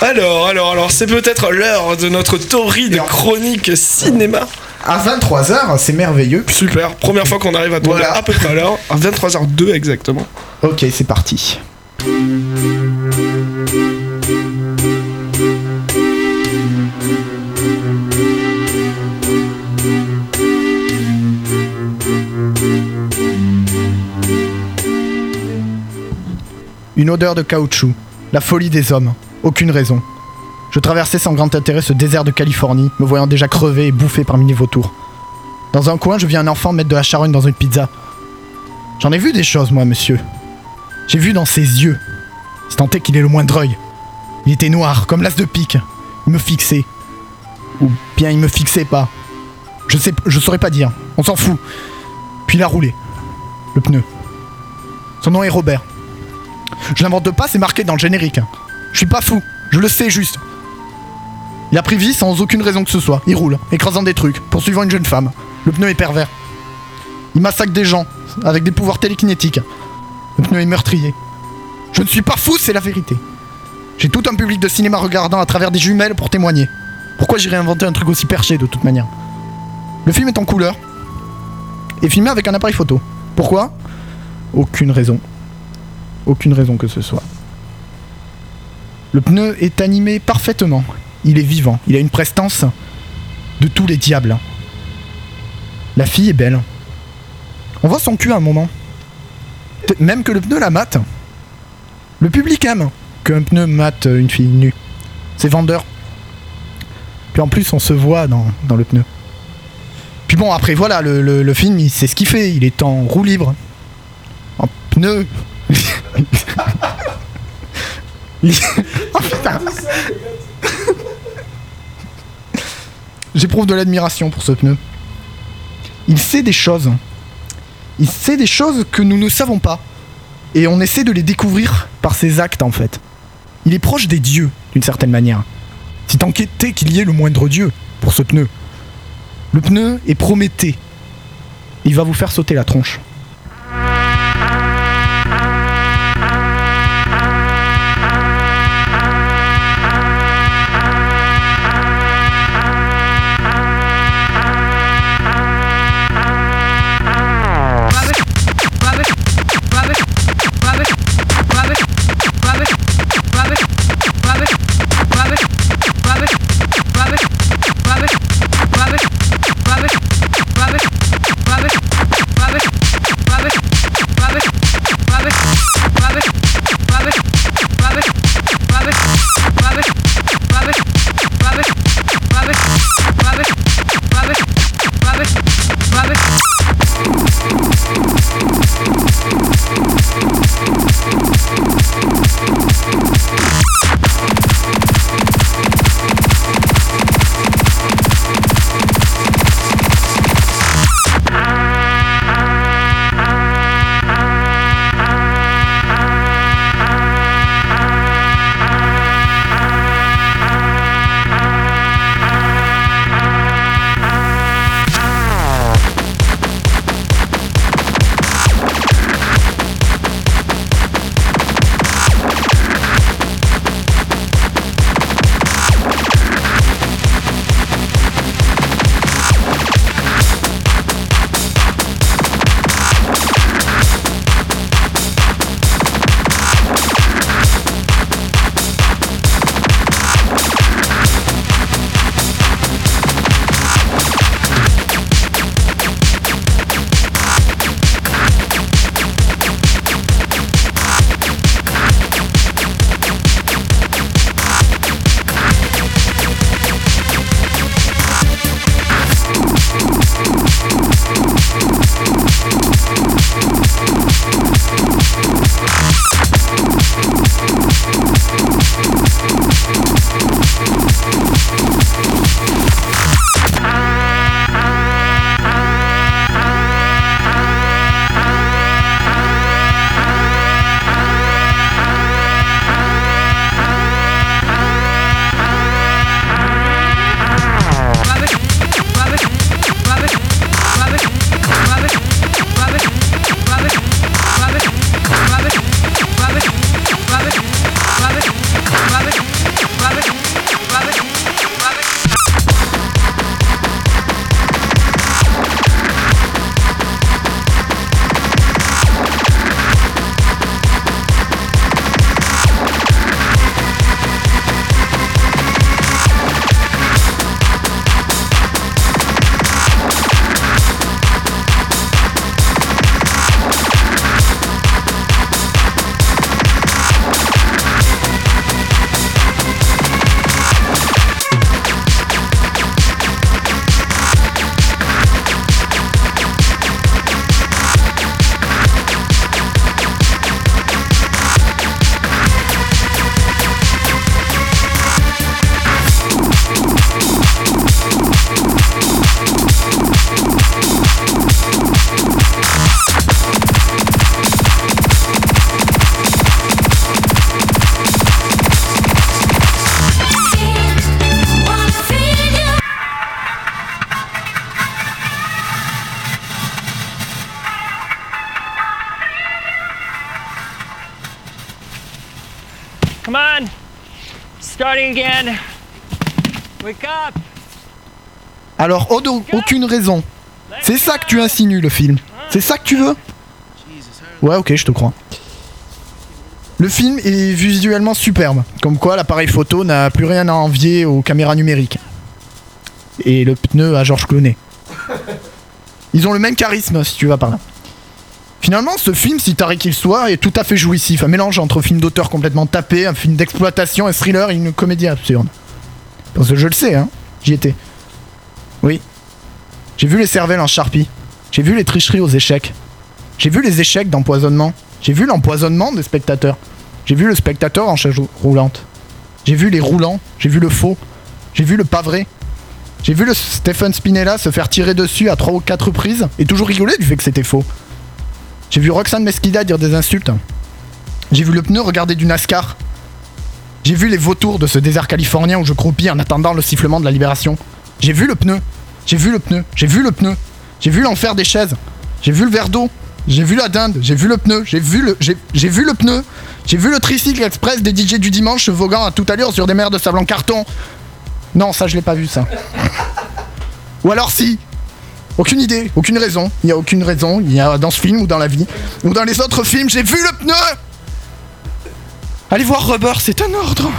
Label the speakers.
Speaker 1: Alors, alors, alors, c'est peut-être l'heure de notre torride chronique cinéma.
Speaker 2: À 23h, c'est merveilleux.
Speaker 1: Super, première fois qu'on arrive à tomber
Speaker 2: Voilà.
Speaker 1: à peu près à l'heure, à 23h02 exactement.
Speaker 2: Ok, c'est parti. Une odeur de caoutchouc, la folie des hommes, aucune raison. Je traversais sans grand intérêt ce désert de Californie, me voyant déjà crevé et bouffé parmi les vautours. Dans un coin, je vis un enfant mettre de la charogne dans une pizza. J'en ai vu des choses, moi, monsieur. J'ai vu dans ses yeux. C'est tenté qu'il ait le moindre œil. Il était noir, comme l'as de pique. Il me fixait. Ou bien il me fixait pas. Je sais, je saurais pas dire. On s'en fout. Puis il a roulé. Le pneu. Son nom est Robert. Je l'invente pas, c'est marqué dans le générique. Je suis pas fou. Je le sais juste. Il a pris vie sans aucune raison que ce soit. Il roule, écrasant des trucs, poursuivant une jeune femme. Le pneu est pervers. Il massacre des gens avec des pouvoirs télékinétiques. Le pneu est meurtrier. Je ne suis pas fou, c'est la vérité. J'ai tout un public de cinéma regardant à travers des jumelles pour témoigner. Pourquoi j'irais inventer un truc aussi perché de toute manière Le film est en couleur et filmé avec un appareil photo. Pourquoi? Aucune raison. Aucune raison que ce soit. Le pneu est animé parfaitement. Il est vivant. Il a une prestance de tous les diables. La fille est belle. On voit son cul à un moment. Même que le pneu la mate. Le public aime qu'un pneu mate une fille nue. C'est vendeur. Puis en plus, on se voit dans, le pneu. Puis bon, après, voilà, le film, il sait ce qu'il fait. Il est en roue libre. En pneu. J'éprouve de l'admiration pour ce pneu. Il sait des choses. Il sait des choses que nous ne savons pas. Et on essaie de les découvrir par ses actes en fait. Il est proche des dieux, d'une certaine manière. Si tant qu'était qu'il y ait le moindre dieu pour ce pneu. Le pneu est Prométhée. Il va vous faire sauter la tronche.
Speaker 3: Starting again. Wake up.
Speaker 2: Alors, audo- aucune raison. C'est ça que tu insinues, le film. C'est ça que tu veux? Ouais, ok, je te crois. Le film est visuellement superbe. Comme quoi, l'appareil photo n'a plus rien à envier aux caméras numériques. Et le pneu à Georges Clooney. Ils ont le même charisme, si tu vas par là. Finalement, ce film, si taré qu'il soit, est tout à fait jouissif. Un mélange entre film d'auteur complètement tapé, un film d'exploitation, un thriller et une comédie absurde. Parce que je le sais, hein. J'y étais. Oui. J'ai vu les cervelles en charpie. J'ai vu les tricheries aux échecs. J'ai vu les échecs d'empoisonnement. J'ai vu l'empoisonnement des spectateurs. J'ai vu le spectateur en chaise roulante. J'ai vu les roulants. J'ai vu le faux. J'ai vu le pas vrai. J'ai vu le Stephen Spinella se faire tirer dessus à trois ou quatre reprises et toujours rigoler du fait que c'était faux. J'ai vu Roxane Mesquida dire des insultes. J'ai vu le pneu regarder du NASCAR. J'ai vu les vautours de ce désert californien où je croupis en attendant le sifflement de la libération. J'ai vu le pneu. J'ai vu le pneu. J'ai vu le pneu. J'ai vu l'enfer des chaises. J'ai vu le verre d'eau. J'ai vu la dinde. J'ai vu le pneu. J'ai vu le. J'ai vu le pneu. J'ai vu le tricycle express des DJ du dimanche voguant à toute allure sur des mers de sable en carton. Non, ça je l'ai pas vu ça. Ou alors si. Aucune idée, aucune raison. Il y a aucune raison. Il y a dans ce film ou dans la vie ou dans les autres films, j'ai vu le pneu. Allez voir Rubber, c'est un ordre.